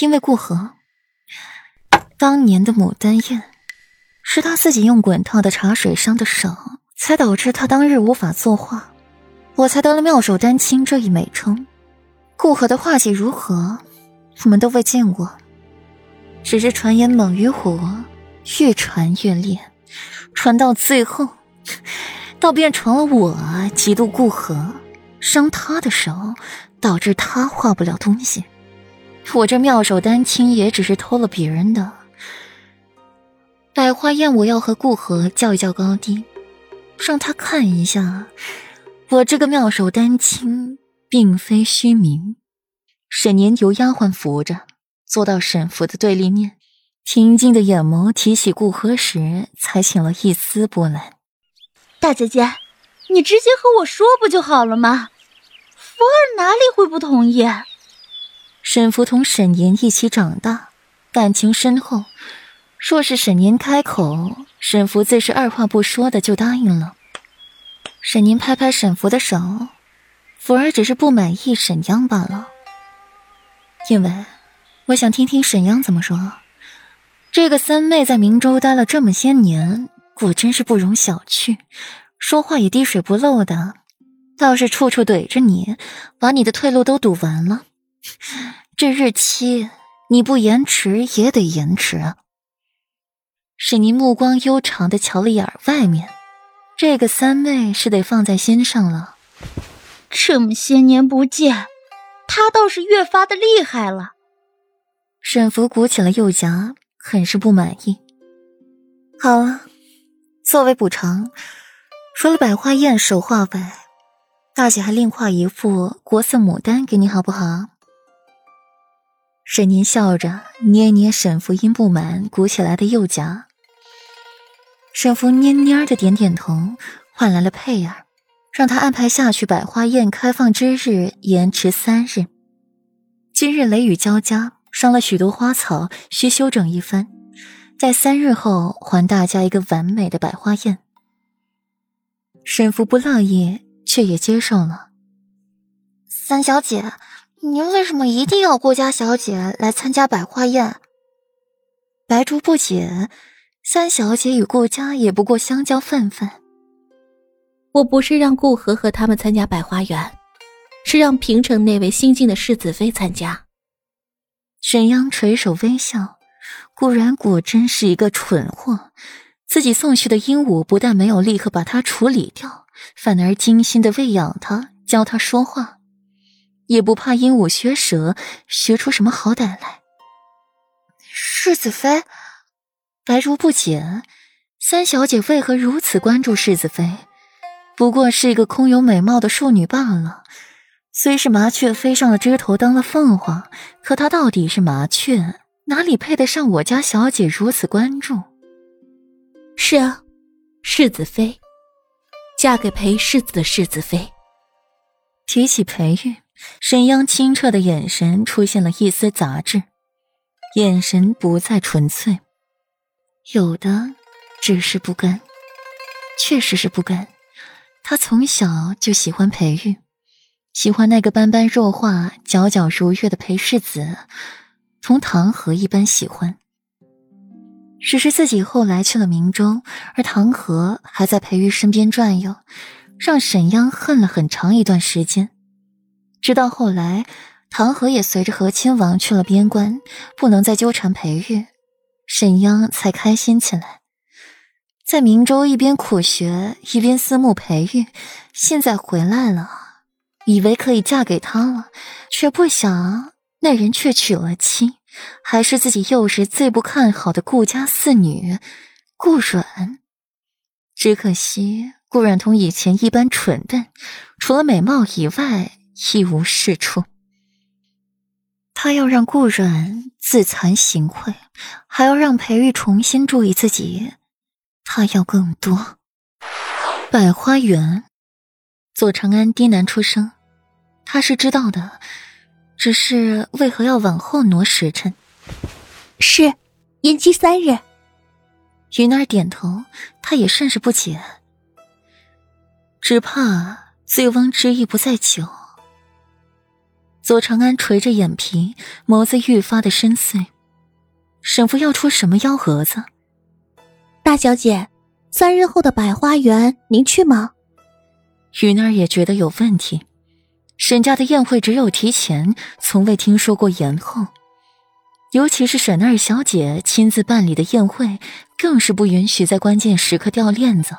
因为顾河，当年的牡丹宴，是他自己用滚烫的茶水伤的手，才导致他当日无法作画，我才得了妙手丹青这一美称。顾河的画技如何，我们都未见过，只是传言猛于虎，越传越烈，传到最后，倒变成了我嫉妒顾河，伤他的手，导致他画不了东西。我这妙手丹青也只是偷了别人的。百花宴，我要和顾河较一较高低，让他看一下，我这个妙手丹青并非虚名。沈年由丫鬟扶着，坐到沈福的对立面，平静的眼眸提起顾河时，才起了一丝波澜。大姐姐，你直接和我说不就好了吗？福儿哪里会不同意？沈福同沈年一起长大，感情深厚。若是沈年开口，沈福自是二话不说的就答应了。沈年拍拍沈福的手，福儿只是不满意沈央罢了。因为我想听听沈央怎么说。这个三妹在明州待了这么些年，果真是不容小觑，说话也滴水不漏的，倒是处处怼着你，把你的退路都堵完了。这日期你不延迟也得延迟啊！沈宁目光悠长的瞧了眼外面，这个三妹是得放在心上了。这么些年不见，她倒是越发的厉害了。沈福鼓起了右颊，很是不满意。好了，作为补偿，除了百花宴手画外，大姐还另画一幅国色牡丹给你，好不好？沈宁笑着捏捏沈福因不满鼓起来的右颊，沈福蔫蔫的点点头，换来了佩儿，让他安排下去百花宴开放之日延迟三日。今日雷雨交加，伤了许多花草，需修整一番，在三日后还大家一个完美的百花宴。沈福不乐意，却也接受了。三小姐。您为什么一定要顾家小姐来参加百花宴？白竹不解，三小姐与顾家也不过相交泛泛。我不是让顾河和他们参加百花园，是让平城那位新晋的世子妃参加。沈央垂首微笑，顾然果真是一个蠢货。自己送去的鹦鹉不但没有立刻把它处理掉，反而精心的喂养它，教它说话。也不怕鹦鹉学舌，学出什么好歹来。世子妃，白如不解，三小姐为何如此关注世子妃？不过是一个空有美貌的庶女罢了。虽是麻雀飞上了枝头当了凤凰，可她到底是麻雀，哪里配得上我家小姐如此关注？是啊，世子妃，嫁给裴世子的世子妃。提起裴玉。沈央清澈的眼神出现了一丝杂质，眼神不再纯粹，有的只是不甘，确实是不甘。他从小就喜欢裴玉，喜欢那个般般若画、皎皎如月的裴世子，同唐河一般喜欢。只是自己后来去了明州，而唐河还在裴玉身边转悠，让沈央恨了很长一段时间。直到后来，唐河也随着和亲王去了边关，不能再纠缠裴玉，沈央才开心起来。在明州一边苦学一边思慕裴玉，现在回来了，以为可以嫁给他了，却不想那人却娶了妻，还是自己幼时最不看好的顾家四女顾阮。只可惜顾阮同以前一般蠢笨，除了美貌以外。一无是处，他要让顾阮自惭形秽，还要让裴玉重新注意自己。他要更多。百花园，左长安低喃出声，他是知道的，只是为何要往后挪时辰？是延期三日。云儿点头，他也甚是不解，只怕醉翁之意不在酒。左长安垂着眼皮，眸子愈发的深邃。沈父要出什么幺蛾子？大小姐，三日后的百花园，您去吗？云儿也觉得有问题。沈家的宴会只有提前，从未听说过延后。尤其是沈二小姐亲自办理的宴会，更是不允许在关键时刻掉链子。